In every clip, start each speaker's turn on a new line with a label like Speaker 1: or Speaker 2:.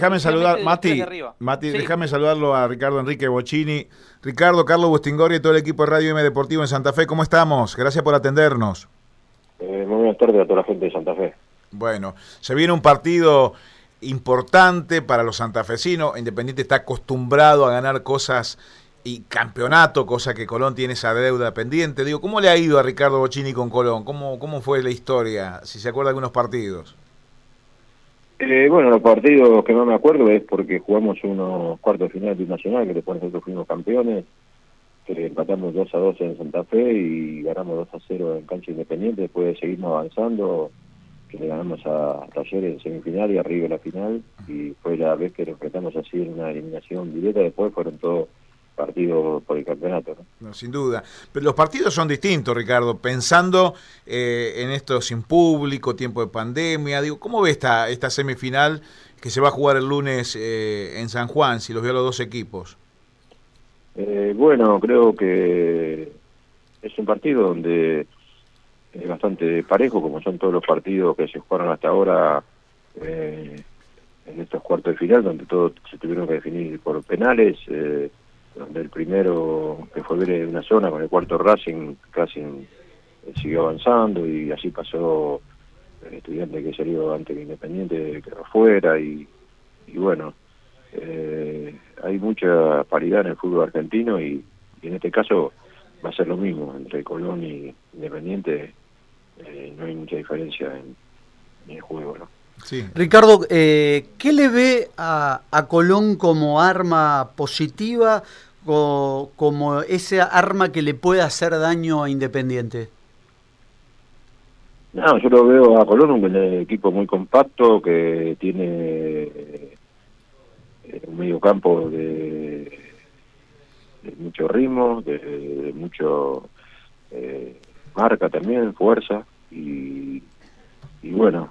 Speaker 1: déjame saludar, Mati, Mati déjame saludarlo a Ricardo Enrique Bocini. Ricardo, Carlos Bustingori y todo el equipo de Radio M Deportivo en Santa Fe, ¿cómo estamos? Gracias por atendernos.
Speaker 2: Eh, muy buenas tardes a toda la gente de Santa Fe.
Speaker 1: Bueno, se viene un partido importante para los santafesinos. Independiente está acostumbrado a ganar cosas y campeonato, cosa que Colón tiene esa deuda pendiente. Digo, ¿cómo le ha ido a Ricardo Bocini con Colón? ¿Cómo, cómo fue la historia? Si se acuerda de algunos partidos.
Speaker 2: Eh, bueno, los partidos que no me acuerdo es porque jugamos unos cuartos de final de Nacional, que después nosotros fuimos campeones, que empatamos 2 a 2 en Santa Fe y ganamos 2 a 0 en cancha independiente, después seguimos avanzando, que le ganamos a Talleres en semifinal y arriba en la final, y fue la vez que nos enfrentamos así en una eliminación directa, después fueron todos partido por el campeonato.
Speaker 1: ¿no? sin duda. Pero los partidos son distintos, Ricardo. Pensando eh, en esto sin público, tiempo de pandemia, digo, ¿cómo ve esta, esta semifinal que se va a jugar el lunes eh, en San Juan, si los veo los dos equipos?
Speaker 2: Eh, bueno, creo que es un partido donde es bastante parejo, como son todos los partidos que se jugaron hasta ahora en estos cuartos de final, donde todos se tuvieron que definir por penales. Eh, donde el primero que fue ver una zona con el cuarto Racing casi eh, siguió avanzando y así pasó el estudiante que salió antes que Independiente que fuera y, y bueno eh, hay mucha paridad en el fútbol argentino y, en este caso va a ser lo mismo entre Colón y Independiente eh, no hay mucha diferencia en, en el juego ¿no?
Speaker 3: Sí. Ricardo, eh, ¿qué le ve a, a, Colón como arma positiva o como esa arma que le puede hacer daño a Independiente?
Speaker 2: No, yo lo veo a Colón un equipo muy compacto que tiene eh, un medio campo de, de mucho ritmo, de, de mucho eh, marca también, fuerza y, y bueno,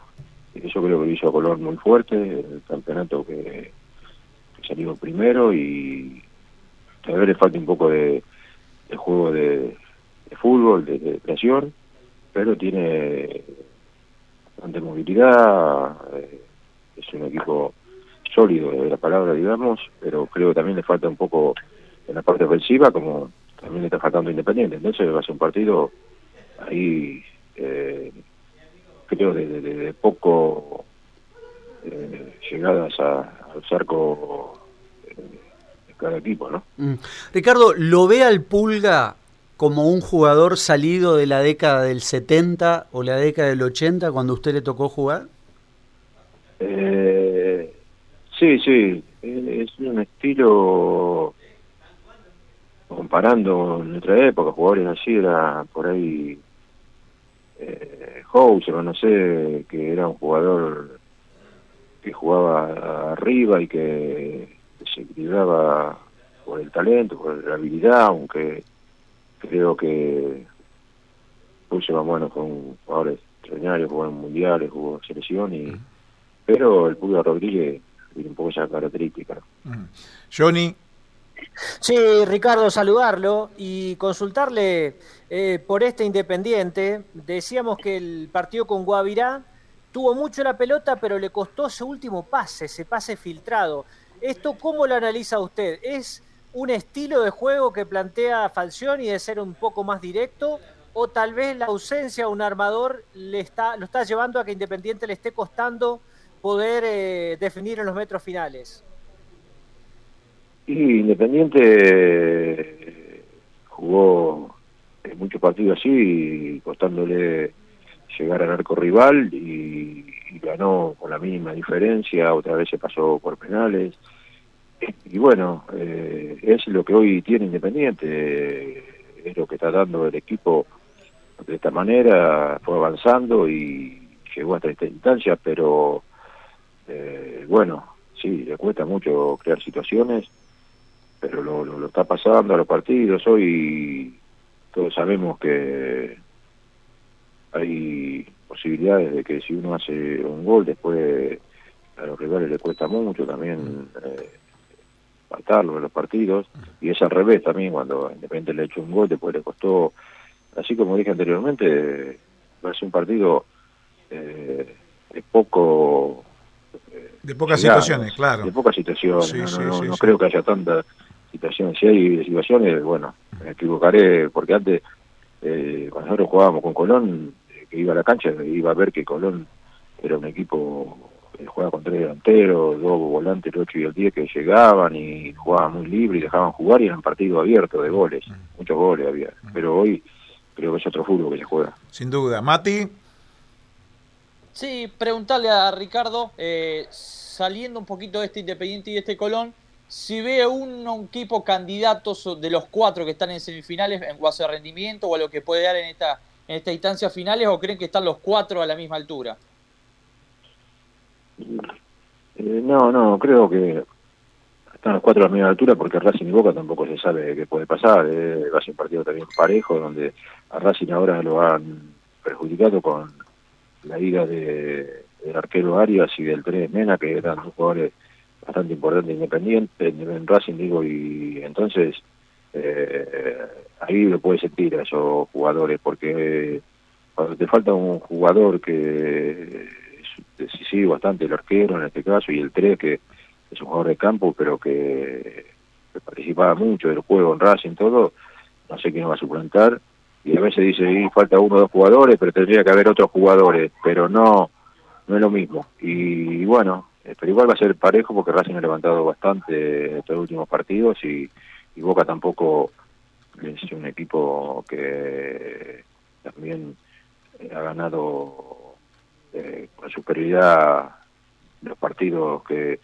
Speaker 2: eso creo que lo hizo Colón muy fuerte, el campeonato que, que salió primero y vez le falta un poco de, juego de, fútbol, de, de, presión, pero tiene bastante movilidad, eh, es un equipo sólido de la palabra, digamos, pero creo que también le falta un poco en la parte ofensiva, como también le está faltando Independiente. Entonces va a ser un partido ahí eh, creo, de, de, poco eh, llegadas a, al cerco eh, cada equipo, ¿no?
Speaker 3: Mm. Ricardo, ¿lo ve al Pulga como un jugador salido de la década del 70 o la década del 80 cuando usted le tocó jugar?
Speaker 2: Eh, sí, sí, es un estilo comparando en nuestra época, jugadores así era por ahí eh, Houser, no sé, que era un jugador que jugaba arriba y que se equilibraba por el talento, por la habilidad, aunque creo que puse más bueno con jugadores extraordinarios, jugó en mundiales, jugó en selección, y, uh pero el Pulga Rodríguez tiene un poco esa característica.
Speaker 1: Uh Johnny,
Speaker 4: Sí, Ricardo, saludarlo y consultarle eh, por este Independiente. Decíamos que el partido con Guavirá tuvo mucho la pelota, pero le costó ese último pase, ese pase filtrado. ¿Esto cómo lo analiza usted? ¿Es un estilo de juego que plantea Falcioni de ser un poco más directo? ¿O tal vez la ausencia de un armador le está, lo está llevando a que Independiente le esté costando poder eh, definir en los metros finales?
Speaker 2: Y Independiente jugó muchos partidos así, costándole llegar al arco rival y, ganó con la mínima diferencia, otra vez se pasó por penales. Y bueno, eh, es lo que hoy tiene Independiente, es lo que está dando el equipo de esta manera, fue avanzando y llegó hasta esta instancia, pero eh, bueno, sí, le cuesta mucho crear situaciones pero lo, lo, lo, está pasando a los partidos. Hoy todos sabemos que hay posibilidades de que si uno hace un gol, después a los rivales le cuesta mucho también eh, matarlo en los partidos. Y es al revés también, cuando Independiente le ha hecho un gol, después le costó, así como dije anteriormente, va a ser un partido eh, de poco
Speaker 1: de pocas situaciones, claro.
Speaker 2: De pocas situaciones, no, no, creo que haya tantas situaciones. Si hay situaciones, bueno, me equivocaré, porque antes, eh, cuando nosotros jugábamos con Colón, eh, que iba a la cancha, iba a ver que Colón era un equipo que jugaba con tres delanteros, dos volantes, el 8 y el 10 que llegaban y jugaban muy libre y dejaban jugar y eran partidos abiertos de goles, mm. muchos goles había. Mm. Pero hoy creo que es otro fútbol que se juega.
Speaker 1: Sin duda. Mati.
Speaker 5: Sí, preguntarle a Ricardo, eh, saliendo un poquito de este Independiente y de este Colón, si ve un, equipo candidato de los cuatro que están en semifinales en base de rendimiento o a lo que puede dar en esta, en esta instancia finales o creen que están los cuatro a la misma altura?
Speaker 2: Eh, no, no, creo que están los cuatro a la misma altura porque Racing y Boca tampoco se sabe qué puede pasar. Eh, va a ser un partido también parejo donde a Racing ahora lo han perjudicado con la ida de, del arquero Arias y del Tres Mena, que eran dos jugadores bastante importantes independientes en Racing, digo, y entonces eh, ahí lo puedes sentir a esos jugadores, porque cuando te falta un jugador que es decisivo bastante, el arquero en este caso, y el Tres, que es un jugador de campo, pero que, participaba mucho del juego en Racing, todo, no sé quién va a suplantar, y a veces dice, y falta uno o dos jugadores, pero tendría que haber otros jugadores, pero no, no es lo mismo. Y, bueno, eh, pero igual va a ser parejo porque Racing ha levantado bastante estos últimos partidos y, Boca tampoco es un equipo que también ha ganado eh, con superioridad los partidos que,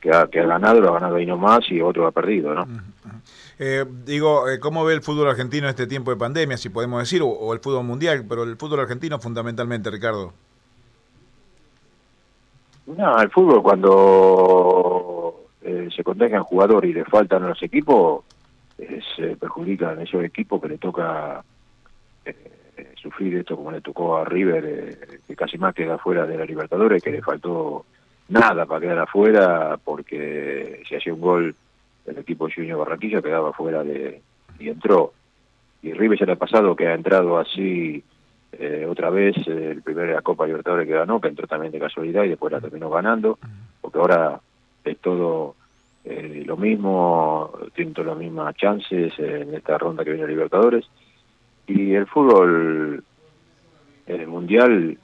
Speaker 2: que ha, que ha ganado, lo ha ganado ahí nomás y otro ha perdido, ¿no?
Speaker 1: Eh, digo, eh, ¿cómo ve el fútbol argentino en este tiempo de pandemia, si podemos decir, o, el fútbol mundial, pero el fútbol argentino fundamentalmente, Ricardo?
Speaker 2: No, el fútbol cuando eh, se contagian jugadores y le faltan a los equipos, se perjudican a esos equipos que le toca sufrir esto como le tocó a River, que casi más queda fuera de la Libertadores, que le faltó nada para quedar afuera porque si hacía un gol el equipo Junior Barranquilla quedaba fuera de y entró. Y River ya le ha pasado que ha entrado así eh, otra vez eh, el primer de la Copa Libertadores que ganó que entró también de casualidad y después la terminó ganando porque ahora es todo eh, lo mismo tienen todas las mismas chances en esta ronda que viene Libertadores. Y el fútbol el mundial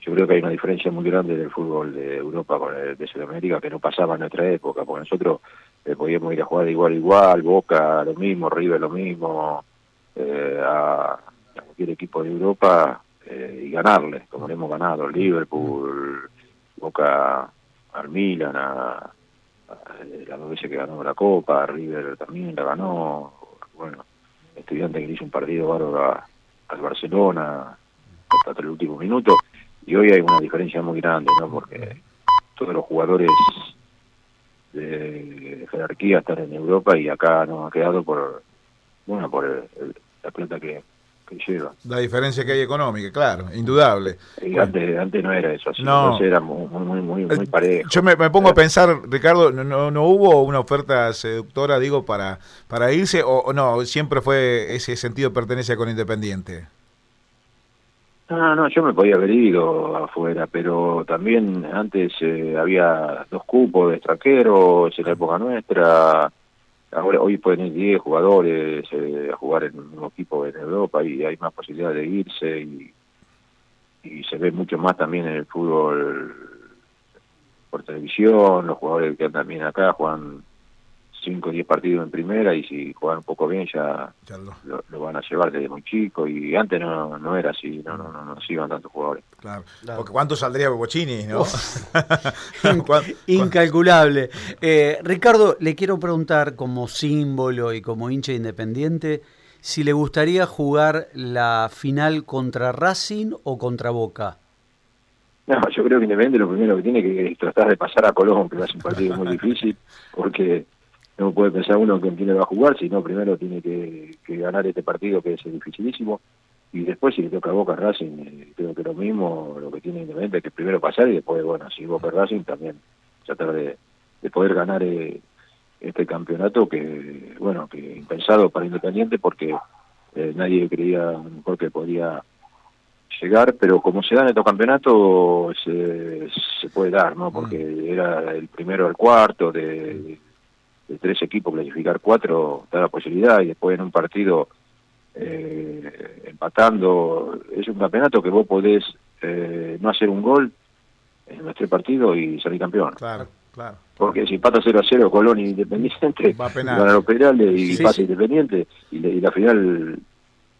Speaker 2: yo creo que hay una diferencia muy grande del fútbol de Europa con el de Sudamérica que no pasaba en nuestra época, porque nosotros eh, podíamos ir a jugar de igual a igual, Boca lo mismo, River lo mismo, eh, a, cualquier equipo de Europa eh, y ganarle, como le hemos ganado, Liverpool, Boca al Milan, a, la dos veces que ganó la Copa, River también la ganó, bueno, estudiante que hizo un partido bárbaro al Barcelona hasta el último minuto y hoy hay una diferencia muy grande, ¿no? Porque todos los jugadores de jerarquía están en Europa y acá nos ha quedado por, bueno, por que,
Speaker 1: La diferencia que hay económica, claro, indudable.
Speaker 2: antes, antes no era eso, así, no. era muy, muy, muy, muy parejo.
Speaker 1: Yo me, pongo a pensar, Ricardo, ¿no, ¿no hubo una oferta seductora, digo, para, para irse o, o no? Siempre fue ese sentido de pertenencia con Independiente.
Speaker 2: No, no, yo me podía haber ido afuera, pero también antes eh, había dos cupos de extranjeros en la época nuestra. Hoy pueden ir 10 jugadores eh, a jugar en un equipo en Europa y hay más posibilidad de irse y, y se ve mucho más también en el fútbol por televisión, los jugadores que andan bien acá juegan 5 o 10 partidos en primera y si juegan un poco bien ya, lo, van a llevar desde muy chico y antes no, no era así, no, no, no, no iban tantos jugadores.
Speaker 1: Claro, porque ¿cuánto saldría Bochini? ¿no?
Speaker 3: Incalculable. Eh, Ricardo, le quiero preguntar como símbolo y como hincha independiente si le gustaría jugar la final contra Racing o contra Boca.
Speaker 2: No, yo creo que Independiente lo primero que tiene que tratar de pasar a Colón, que va a ser un partido muy difícil, porque no puede pensar uno que quién va a jugar, sino primero tiene que, ganar este partido que es dificilísimo y después si le toca a Boca Racing, eh, creo que lo mismo, lo que tiene Independiente es que primero pasar y después, bueno, si Boca Racing también tratar de, poder ganar eh, este campeonato que, bueno, que impensado para Independiente porque eh, nadie creía mejor que podía llegar, pero como se dan estos campeonatos se, se puede dar, ¿no? Porque mm. era el primero al cuarto, de, de, tres equipos clasificar cuatro, da la posibilidad, y después en un partido eh, empatando, es un campeonato que vos podés eh, no hacer un gol en los tres partidos y salir campeón.
Speaker 1: Claro, claro.
Speaker 2: Porque si empata 0 a 0 Colón Independiente, va a los penales y pasa Independiente, y, y la final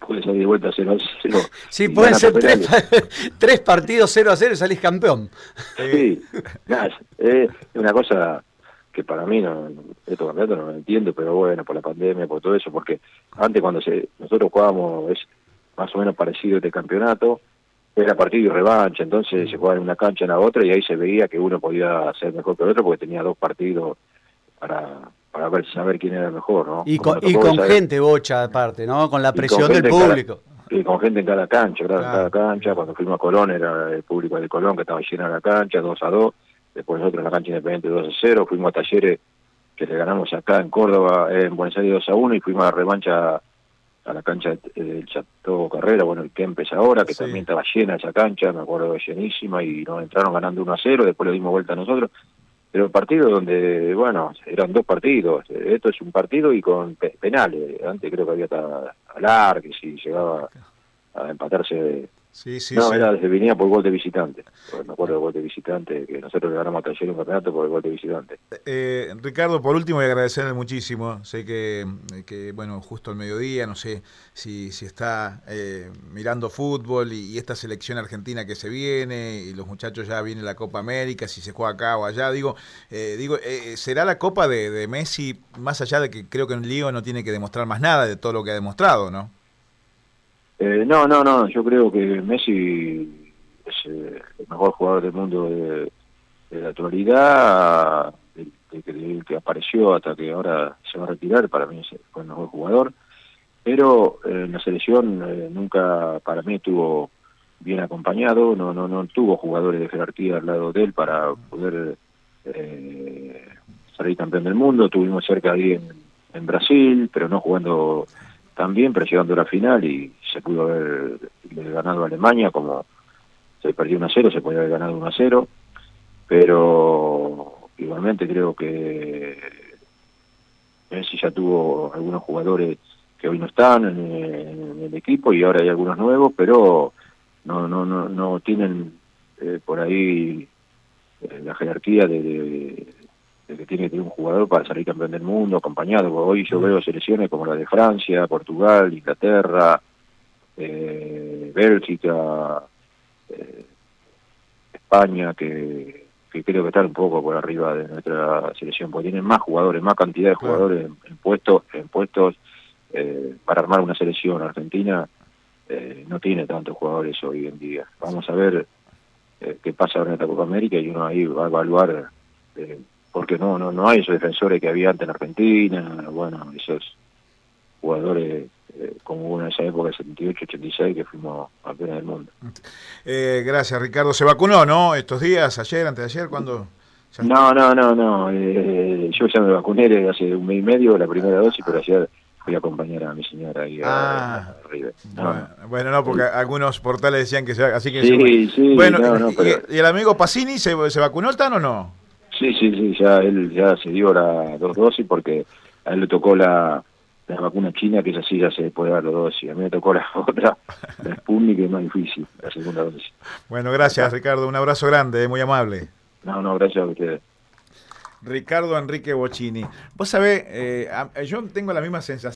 Speaker 2: puede salir de vuelta 0 a 0.
Speaker 3: Sí, pueden ser tres, tres, partidos 0 a 0 y salís campeón.
Speaker 2: Sí, es una cosa que para mí, no, estos campeonatos no lo entiendo, pero bueno, por la pandemia, por todo eso, porque antes cuando se, nosotros jugábamos, es más o menos parecido este campeonato, era partido y revancha, entonces se jugaba en una cancha en la otra y ahí se veía que uno podía ser mejor que el otro porque tenía dos partidos para para ver, saber quién era mejor, ¿no?
Speaker 3: Y con, y con gente bocha aparte, ¿no? Con la presión del público.
Speaker 2: y con gente en cada cancha, claro, en cada cancha. Cuando fuimos a Colón era el público de Colón que estaba llena la cancha, 2 a 2. Después nosotros en la cancha independiente 2 a 0. Fuimos a Talleres que le ganamos acá en Córdoba, en Buenos Aires 2 a 1 y fuimos a revancha a la cancha del Chateau Carrera, bueno, el Kempes ahora, que también estaba llena esa cancha, me acuerdo llenísima, y nos entraron ganando 1 a 0, después le dimos vuelta a nosotros, pero el partido donde, bueno, eran dos partidos, esto es un partido y con penales, antes creo que había hasta alar, que si llegaba a empatarse
Speaker 1: Sí, sí,
Speaker 2: no, era, venía por gol de visitante. Me acuerdo del gol de visitante, que nosotros le ganamos a Taller un campeonato por el gol de visitante.
Speaker 1: Eh, Ricardo, por último, y agradecerle muchísimo. Sé que, que, bueno, justo al mediodía, no sé si, si está eh, mirando fútbol y, esta selección argentina que se viene, y los muchachos ya vienen la Copa América, si se juega acá o allá. Digo, eh, digo eh, ¿será la Copa de, de Messi, más allá de que creo que en Lío no tiene que demostrar más nada de todo lo que ha demostrado, ¿no?
Speaker 2: Eh, no, no, no, yo creo que Messi es eh, el mejor jugador del mundo de, la actualidad, el, que apareció hasta que ahora se va a retirar, para mí fue el mejor jugador, pero eh, en la selección nunca para mí estuvo bien acompañado, no, no, no tuvo jugadores de jerarquía al lado de él para poder salir campeón del mundo, tuvimos cerca ahí en Brasil, pero no jugando también, pero la final y se pudo haber ganado a Alemania, como se perdió 1 a 0, se podía haber ganado 1 a 0, pero igualmente creo que Messi ya tuvo algunos jugadores que hoy no están en, el equipo y ahora hay algunos nuevos, pero no no no no tienen eh, por ahí eh, la jerarquía de, tiene que tener un jugador para salir campeón del mundo, acompañado. Hoy yo veo selecciones como la de Francia, Portugal, Inglaterra, eh, Bélgica, eh, España, que, creo que están un poco por arriba de nuestra selección, porque tienen más jugadores, más cantidad de jugadores en, puestos, en puestos eh, para armar una selección. Argentina no tiene tantos jugadores hoy en día. Vamos a ver qué pasa ahora en esta Copa América y uno ahí va a evaluar porque no no no hay esos defensores que había antes en Argentina, bueno, esos jugadores eh, como hubo en esa época, 78, 86, que fuimos campeones del mundo.
Speaker 1: Eh, gracias, Ricardo. ¿Se vacunó, no? ¿Estos días, ayer, antes de ayer? cuando
Speaker 2: No, no, no, no. Eh, yo ya me vacuné hace un mes y medio, la primera dosis, pero ayer fui a acompañar a mi señora ahí
Speaker 1: ah, Bueno, no, porque algunos portales decían que se así que
Speaker 2: sí, sí,
Speaker 1: bueno, y, el amigo Pacini se, se vacunó TAN o no?
Speaker 2: Sí, sí, sí, ya él ya se dio las dos dosis porque a él le tocó la, la vacuna china, que es así, ya se puede dar las dosis. A mí me tocó la otra, la Sputnik, que es más difícil, la segunda dosis.
Speaker 1: Bueno, gracias Ricardo, un abrazo grande, muy amable.
Speaker 2: No, no, gracias a ustedes.
Speaker 1: Ricardo Enrique Bocini. Vos sabés, eh, yo tengo la misma sensación.